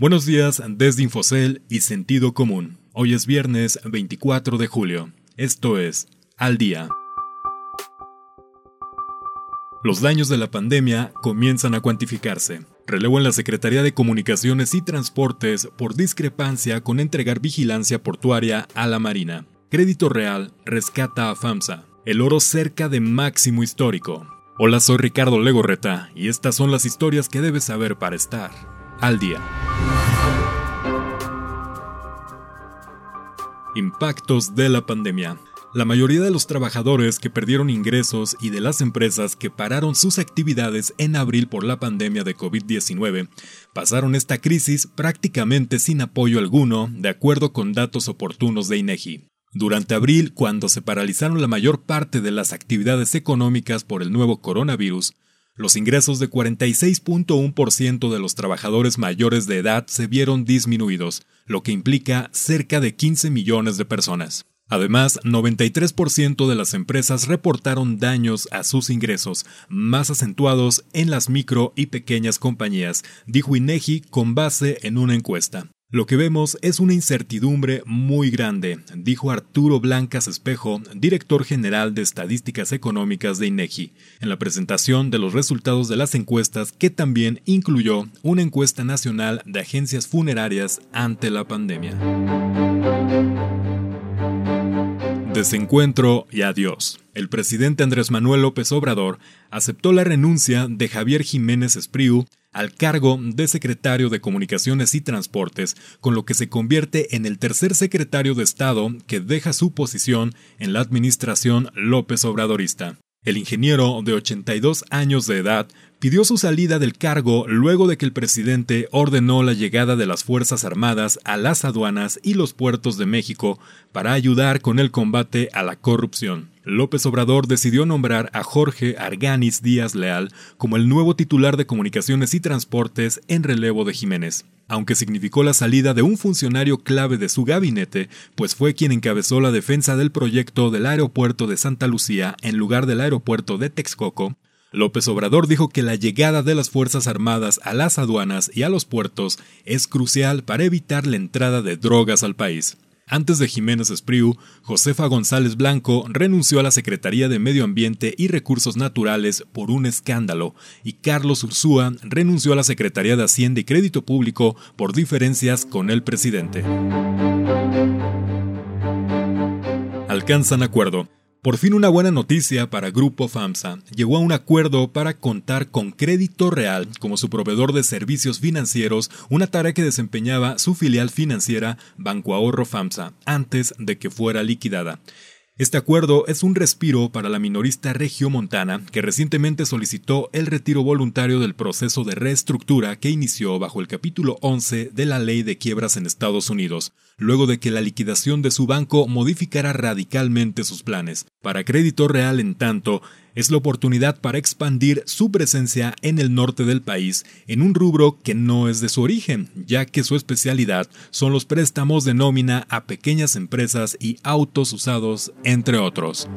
Buenos días desde Infocel y Sentido Común. Hoy es viernes 24 de julio. Esto es Al Día. Los daños de la pandemia comienzan a cuantificarse. Relevo en la Secretaría de Comunicaciones y Transportes por discrepancia con entregar vigilancia portuaria a la Marina. Crédito Real rescata a FAMSA. El oro cerca de máximo histórico. Hola, soy Ricardo Legorreta y estas son las historias que debes saber para estar al día. Impactos de la pandemia. La mayoría de los trabajadores que perdieron ingresos y de las empresas que pararon sus actividades en abril por la pandemia de COVID-19 pasaron esta crisis prácticamente sin apoyo alguno, de acuerdo con datos oportunos de INEGI. Durante abril, cuando se paralizaron la mayor parte de las actividades económicas por el nuevo coronavirus, los ingresos de 46.1% de los trabajadores mayores de edad se vieron disminuidos, lo que implica cerca de 15 millones de personas. Además, 93% de las empresas reportaron daños a sus ingresos, más acentuados en las micro y pequeñas compañías, dijo INEGI con base en una encuesta. Lo que vemos es una incertidumbre muy grande, dijo Arturo Blancas Espejo, director general de Estadísticas Económicas de INEGI, en la presentación de los resultados de las encuestas que también incluyó una encuesta nacional de agencias funerarias ante la pandemia. Desencuentro y adiós. El presidente Andrés Manuel López Obrador aceptó la renuncia de Javier Jiménez Espriu al cargo de secretario de Comunicaciones y Transportes, con lo que se convierte en el tercer secretario de Estado que deja su posición en la administración López Obradorista. El ingeniero, de 82 años de edad, pidió su salida del cargo luego de que el presidente ordenó la llegada de las Fuerzas Armadas a las aduanas y los puertos de México para ayudar con el combate a la corrupción. López Obrador decidió nombrar a Jorge Arganis Díaz Leal como el nuevo titular de Comunicaciones y Transportes en relevo de Jiménez, aunque significó la salida de un funcionario clave de su gabinete, pues fue quien encabezó la defensa del proyecto del aeropuerto de Santa Lucía en lugar del aeropuerto de Texcoco, López Obrador dijo que la llegada de las Fuerzas Armadas a las aduanas y a los puertos es crucial para evitar la entrada de drogas al país. Antes de Jiménez Espriu, Josefa González Blanco renunció a la Secretaría de Medio Ambiente y Recursos Naturales por un escándalo y Carlos Ursúa renunció a la Secretaría de Hacienda y Crédito Público por diferencias con el presidente. Alcanzan acuerdo. Por fin una buena noticia para Grupo FAMSA. Llegó a un acuerdo para contar con Crédito Real como su proveedor de servicios financieros, una tarea que desempeñaba su filial financiera Banco Ahorro FAMSA antes de que fuera liquidada. Este acuerdo es un respiro para la minorista Montana, que recientemente solicitó el retiro voluntario del proceso de reestructura que inició bajo el capítulo 11 de la ley de quiebras en Estados Unidos, luego de que la liquidación de su banco modificara radicalmente sus planes. Para Crédito Real, en tanto, es la oportunidad para expandir su presencia en el norte del país en un rubro que no es de su origen, ya que su especialidad son los préstamos de nómina a pequeñas empresas y autos usados, entre otros.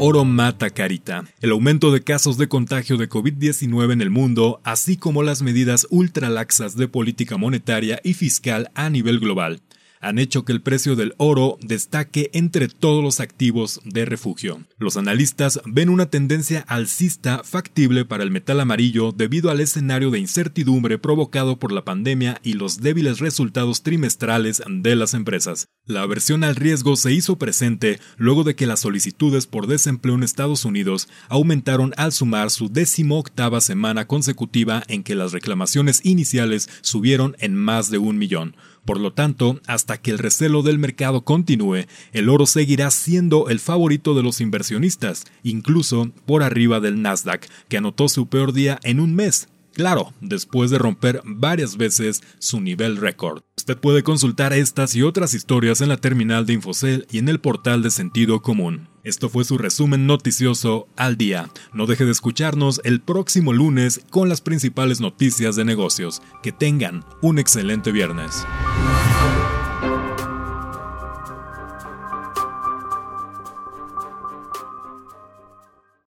Oro mata carita. El aumento de casos de contagio de COVID-19 en el mundo, así como las medidas ultralaxas de política monetaria y fiscal a nivel global, han hecho que el precio del oro destaque entre todos los activos de refugio. Los analistas ven una tendencia alcista factible para el metal amarillo debido al escenario de incertidumbre provocado por la pandemia y los débiles resultados trimestrales de las empresas. La aversión al riesgo se hizo presente luego de que las solicitudes por desempleo en Estados Unidos aumentaron al sumar su décimo octava semana consecutiva en que las reclamaciones iniciales subieron en más de un millón. Por lo tanto, hasta que el recelo del mercado continúe, el oro seguirá siendo el favorito de los inversionistas, incluso por arriba del Nasdaq, que anotó su peor día en un mes, Claro, después de romper varias veces su nivel récord. Usted puede consultar estas y otras historias en la terminal de Infocel y en el portal de Sentido Común. Esto fue su resumen noticioso al día. No deje de escucharnos el próximo lunes con las principales noticias de negocios. Que tengan un excelente viernes.